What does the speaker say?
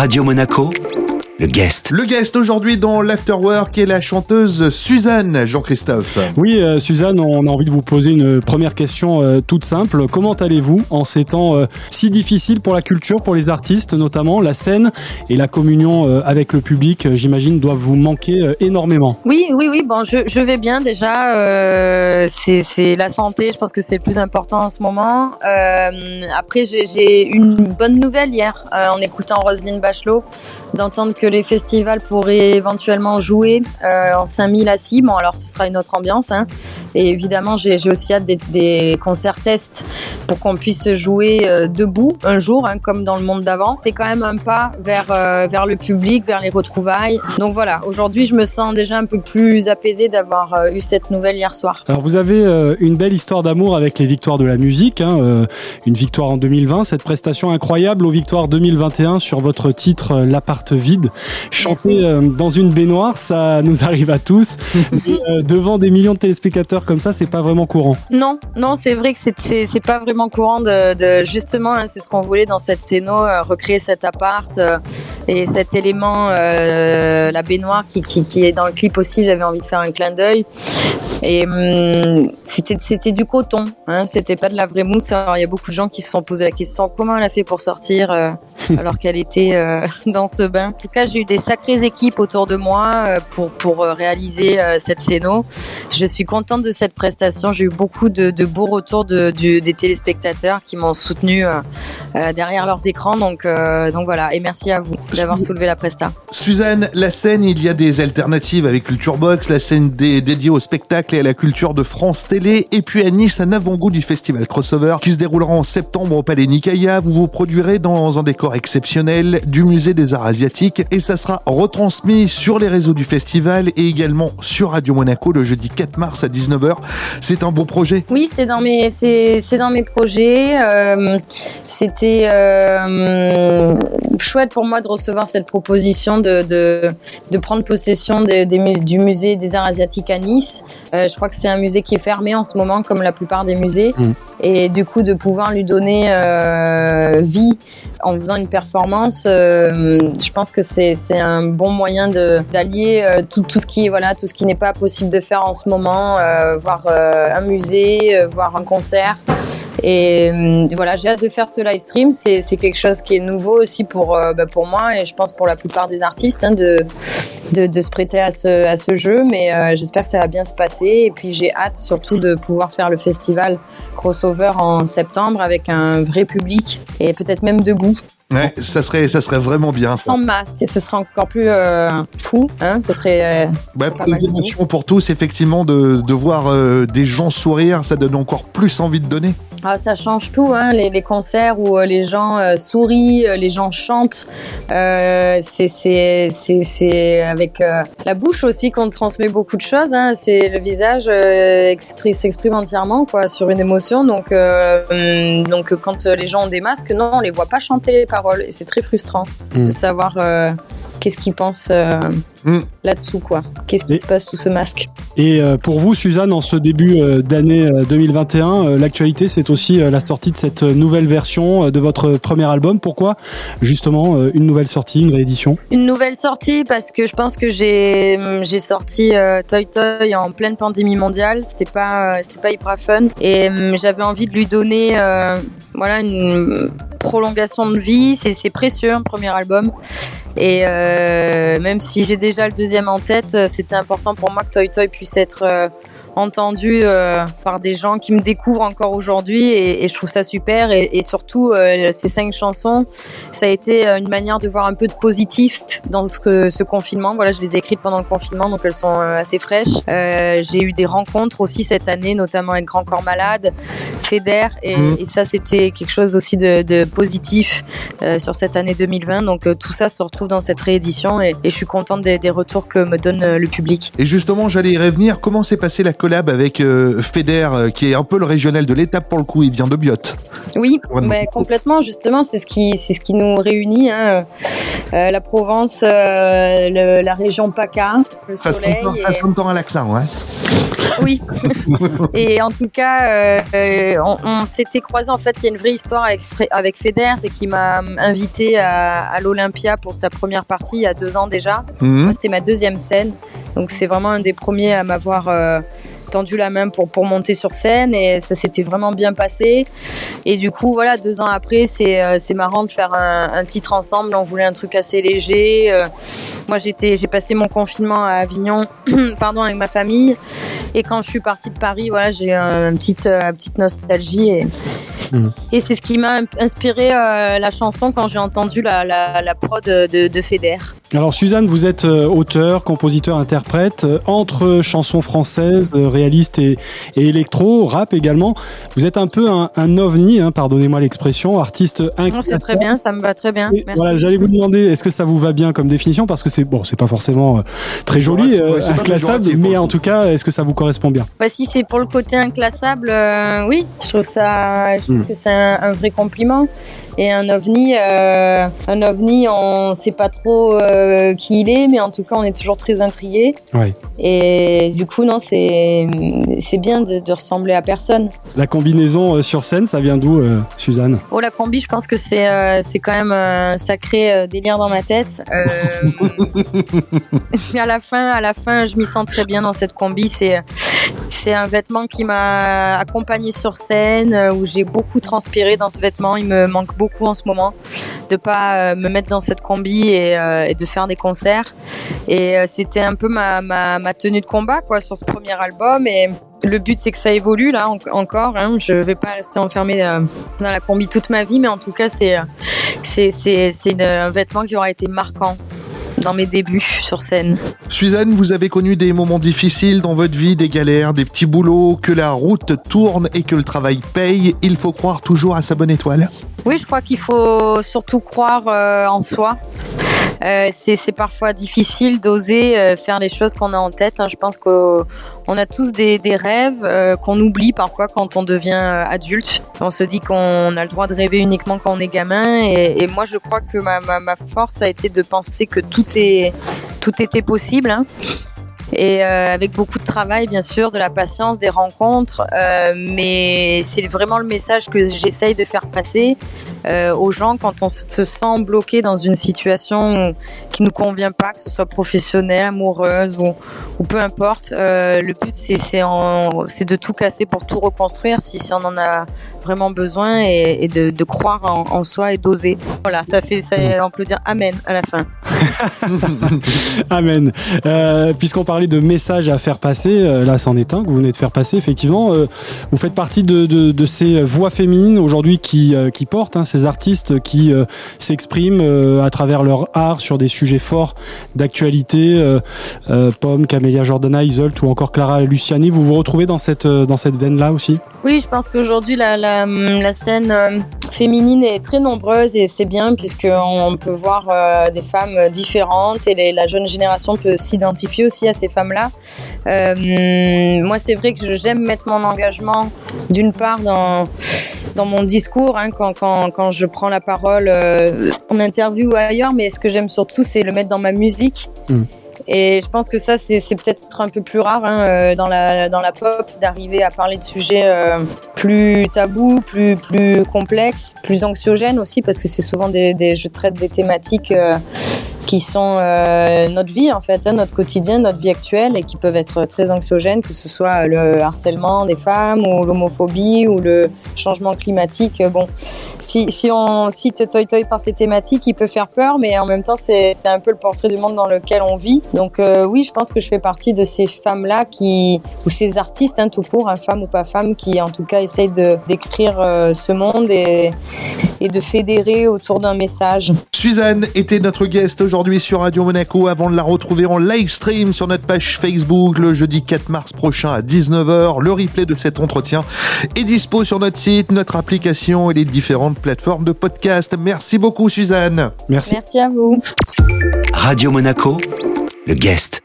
Radio Monaco, le guest. Le guest aujourd'hui dans l'Afterwork est la chanteuse Suzanne, Jean-Christophe. Oui, euh, Suzanne, on a envie de vous poser une première question euh, toute simple. Comment allez-vous en ces temps euh, si difficiles pour la culture, pour les artistes notamment La scène et la communion euh, avec le public, euh, j'imagine, doivent vous manquer euh, énormément. Oui, oui, oui. Bon, je, je vais bien déjà. Euh, c'est la santé. Je pense que c'est le plus important en ce moment. Euh, après, j'ai j'ai une bonne nouvelle hier euh, en écoutant Roselyne Bachelot, d'entendre que les festivals pourraient éventuellement jouer euh, en 5000 assis. Bon, alors ce sera une autre ambiance. Hein. Et évidemment, j'ai aussi hâte des, concerts tests pour qu'on puisse jouer euh, debout un jour, hein, comme dans le monde d'avant. C'est quand même un pas vers euh, vers le public, vers les retrouvailles. Donc voilà, aujourd'hui, je me sens déjà un peu plus apaisée d'avoir eu cette nouvelle hier soir. Alors vous avez une belle histoire d'amour avec les victoires de la musique, hein, une victoire en 2020, cette prestation incroyable aux victoires 2021 sur votre titre L'appart vide, chanté euh, dans une baignoire, ça nous arrive à tous, mais euh, devant des millions de téléspectateurs comme ça, c'est pas vraiment courant. Non, non, c'est vrai que c'est pas vraiment courant de, de justement, hein, c'est ce qu'on voulait dans cette scéno, euh, recréer cet appart et cet élément, euh, la baignoire qui, qui qui est dans le clip aussi. J'avais envie de faire un clin d'œil et hum, c'était c'était du coton, hein, c'était pas de la vraie mousse. Alors il y a beaucoup de gens qui se sont posé la question comment elle a fait pour sortir euh, alors qu'elle était euh, dans ce bain? En tout cas, j'ai eu des sacrées équipes autour de moi pour pour réaliser cette scéno. Je suis contente de cette prestation. J'ai eu beaucoup de, de beaux retours de, des téléspectateurs qui m'ont soutenu derrière leurs écrans. Donc, donc voilà. Et merci à vous d'avoir soulevé la presta. Suzanne, la scène, il y a des alternatives avec Culture Box, la scène dé- dédiée au spectacle et à la culture de France Télé, et puis à Nice, un avant-goût du festival Crossover qui se déroulera en septembre au Palais Nicaïa. Vous vous produirez dans un décor exceptionnel du musée des arts asiatiques et ça sera retransmis sur les réseaux du festival et également sur Radio Monaco le jeudi 4 mars à 19h. C'est un beau projet. Oui, c'est dans mes c'est c'est dans mes projets. Euh, C'était euh, chouette pour moi de recevoir cette proposition de de, de prendre possession du musée des arts asiatiques à Nice. Euh, je crois que c'est un musée qui est fermé en ce moment, comme la plupart des musées, Mm. et du coup de pouvoir lui donner euh, vie en faisant une performance, euh, je pense que c'est un bon moyen d'allier tout tout ce qui est voilà tout ce qui n'est pas possible de faire en ce moment, voir un musée, voir un concert. Et euh, voilà, j'ai hâte de faire ce live stream. C'est quelque chose qui est nouveau aussi pour euh, bah, pour moi et je pense pour la plupart des artistes hein, de, de de se prêter à ce à ce jeu. Mais euh, j'espère que ça va bien se passer. Et puis j'ai hâte surtout de pouvoir faire le festival crossover en septembre avec un vrai public et peut-être même debout Ouais, ça serait, ça serait vraiment bien. Ça. sans masque et ce sera encore plus euh, fou hein ce serait euh, Ouais, pour les émotions pour tous, effectivement, de, de voir euh, des gens sourire, ça donne encore plus envie de donner. Ah, ça change tout hein, les, les concerts où euh, les gens euh, sourient euh, les gens chantent c'est avec la bouche aussi qu'on transmet beaucoup de choses hein. c'est le visage expri- s'exprime entièrement quoi sur une émotion donc hum, donc quand les gens ont des masques non on les voit pas chanter les paroles et c'est très frustrant Mm. de savoir qu'est-ce qu'ils pensent euh, Mm. là-dessous quoi? Qu'est-ce qui Et- se passe sous ce masque? Et euh, pour vous, Suzanne, en ce début euh, d'année euh, 2021, euh, l'actualité, c'est aussi euh, la sortie de cette nouvelle version euh, de votre premier album. Pourquoi? Justement euh, une nouvelle sortie, une réédition? Une nouvelle sortie parce que je pense que j'ai j'ai sorti euh, Toy Toy en pleine pandémie mondiale. C'était pas euh, c'était pas hyper fun et j'avais envie de lui donner euh, voilà une prolongation de vie. C'est c'est précieux un premier album et euh, même si j'ai déjà le deuxième en tête, euh, c'était important pour moi que Toy Toy puisse être entendu euh, par des gens qui me découvrent encore aujourd'hui et, et je trouve ça super. Et, et surtout euh, ces cinq chansons ça a été euh, une manière de voir un peu de positif dans ce, que- ce confinement. Voilà je les ai écrites pendant le confinement donc elles sont assez fraîches. Euh, j'ai eu des rencontres aussi cette année notamment avec Grand Corps Malade Feder et, et ça c'était quelque chose aussi de, de positif sur cette année 2020 donc tout ça se retrouve dans cette réédition et, je suis contente des, des retours que me donne le public. Et justement, j'allais y revenir. Comment s'est passée la collab avec euh, Feder, euh, qui est un peu le régional de l'étape pour le coup. Il vient de Biot. Oui, bah, complètement. Justement, c'est ce qui, c'est ce qui nous réunit. Hein. Euh, la Provence, euh, le, la région PACA, le Ça soleil. ça et- s'entend à l'accent, ouais. Oui. et en tout cas, euh, on, on s'était croisés. En fait, il y a une vraie histoire avec, avec Feder, c'est qu'il m'a invité à, à l'Olympia pour sa première partie il y a deux ans déjà. Mhm. C'était ma deuxième scène. Donc, c'est vraiment un des premiers à m'avoir euh, tendu la main pour, pour monter sur scène. Et ça s'était vraiment bien passé. Et du coup, voilà, deux ans après, c'est euh, marrant de faire un, un titre ensemble. On voulait un truc assez léger. Euh, moi, j'étais, j'ai passé mon confinement à Avignon, pardon, avec ma famille. Et quand je suis partie de Paris, voilà, j'ai euh, une petite, petite nostalgie. Et, Mhm. et c'est ce qui m'a inspiré euh, la chanson quand j'ai entendu la, la, la prod de, de Feder. Alors Suzanne, vous êtes euh, auteur, compositeur, interprète, euh, entre chansons françaises, euh, réalistes et, et électro, rap également. Vous êtes un peu un, un ovni, hein, pardonnez-moi l'expression, artiste Non, C'est inclassable. très bien, ça me va très bien. Et Merci. Voilà, j'allais vous demander, est-ce que ça vous va bien comme définition? Parce que c'est bon, c'est pas forcément très joli, euh, inclassable, mais en tout cas, est-ce que ça vous correspond bien? Bah, si c'est pour le côté inclassable, euh, oui, je trouve ça, je trouve Mm. que c'est un, un vrai compliment. Et un ovni, euh, un ovni, on sait pas trop euh, qui il est, mais en tout cas, on est toujours très intrigué. Ouais. Et du coup, non, c'est c'est bien de, de ressembler à personne. La combinaison euh, sur scène, ça vient d'où, euh, Suzanne? Oh, la combi, je pense que c'est euh, c'est quand même un sacré euh, délire dans ma tête. Euh, à la fin, à la fin, je m'y sens très bien dans cette combi. C'est c'est un vêtement qui m'a accompagné sur scène, où j'ai beaucoup transpiré dans ce vêtement. Il me manque beaucoup en ce moment de pas euh, me mettre dans cette combi et, euh, de faire des concerts. Et euh, c'était un peu ma, ma, tenue de combat quoi sur ce premier album. Et le but c'est que ça évolue là en- encore. Hein. Je vais pas rester enfermée dans la combi toute ma vie, mais en tout cas c'est c'est c'est un vêtement qui aura été marquant dans mes débuts sur scène. Suzanne, vous avez connu des moments difficiles dans votre vie, des galères, des petits boulots, que la route tourne et que le travail paye. Il faut croire toujours à sa bonne étoile. Oui, je crois qu'il faut surtout croire euh, en soi. Euh, c'est parfois difficile d'oser euh, faire les choses qu'on a en tête. hein. Je pense qu'on on a tous des, des rêves euh, qu'on oublie parfois quand on devient euh, adulte. On se dit qu'on a le droit de rêver uniquement quand on est gamin. Et, et moi, je crois que ma, ma, ma force a été de penser que tout est tout était possible. hein. Et euh, avec beaucoup de travail, bien sûr, de la patience, des rencontres. euh, mais c'est vraiment le message que j'essaye de faire passer euh, aux gens quand on se sent bloqué dans une situation qui nous convient pas, que ce soit professionnelle, amoureuse ou, peu importe. Le but, c'est de tout casser pour tout reconstruire si, on en a vraiment besoin et, de, croire en, soi et d'oser. Voilà, ça fait, ça, on peut dire amen à la fin. Amen. Puisqu'on parlait de messages à faire passer, euh, là c'en est un que vous venez de faire passer, effectivement. Euh, vous faites partie de, de, ces voix féminines aujourd'hui qui, euh, qui portent, hein, ces artistes qui s'expriment à travers leur art sur des sujets forts d'actualité. Pomme, Camélia Jordana, Isolt ou encore Clara Luciani. Vous vous retrouvez dans cette, dans cette veine-là aussi? Oui, je pense qu'aujourd'hui la, la, scène féminine est très nombreuse et c'est bien puisqu'on peut voir euh, des femmes différentes et la jeune génération peut s'identifier aussi à ces femmes-là. Euh, moi, c'est vrai que j'aime mettre mon engagement d'une part dans dans mon discours hein, quand, quand, quand je prends la parole euh, en interview ou ailleurs, mais ce que j'aime surtout, c'est le mettre dans ma musique. Mm. Et je pense que ça, c'est peut-être un peu plus rare hein, euh, dans, la, dans la pop d'arriver à parler de sujets euh, plus tabous, plus, plus complexes, plus anxiogènes aussi, parce que c'est souvent des, je traite des thématiques euh, qui sont notre vie en fait, hein, notre quotidien, notre vie actuelle et qui peuvent être très anxiogènes, que ce soit le harcèlement des femmes ou l'homophobie ou le changement climatique. Bon, si, on cite Toy Toy par ces thématiques, il peut faire peur, mais en même temps, c'est c'est un peu le portrait du monde dans lequel on vit. Donc euh, oui, je pense que je fais partie de ces femmes-là qui, ou ces artistes, hein, tout court, hein, femmes ou pas femmes, qui en tout cas essayent de d'écrire euh, ce monde et, et de fédérer autour d'un message. Suzanne était notre guest aujourd'hui sur Radio Monaco avant de la retrouver en live stream sur notre page Facebook le jeudi 4 mars prochain à 19h. Le replay de cet entretien est dispo sur notre site, notre application et les différentes plateformes de podcast. Merci beaucoup Suzanne. Merci. Merci à vous. Radio Monaco, le guest.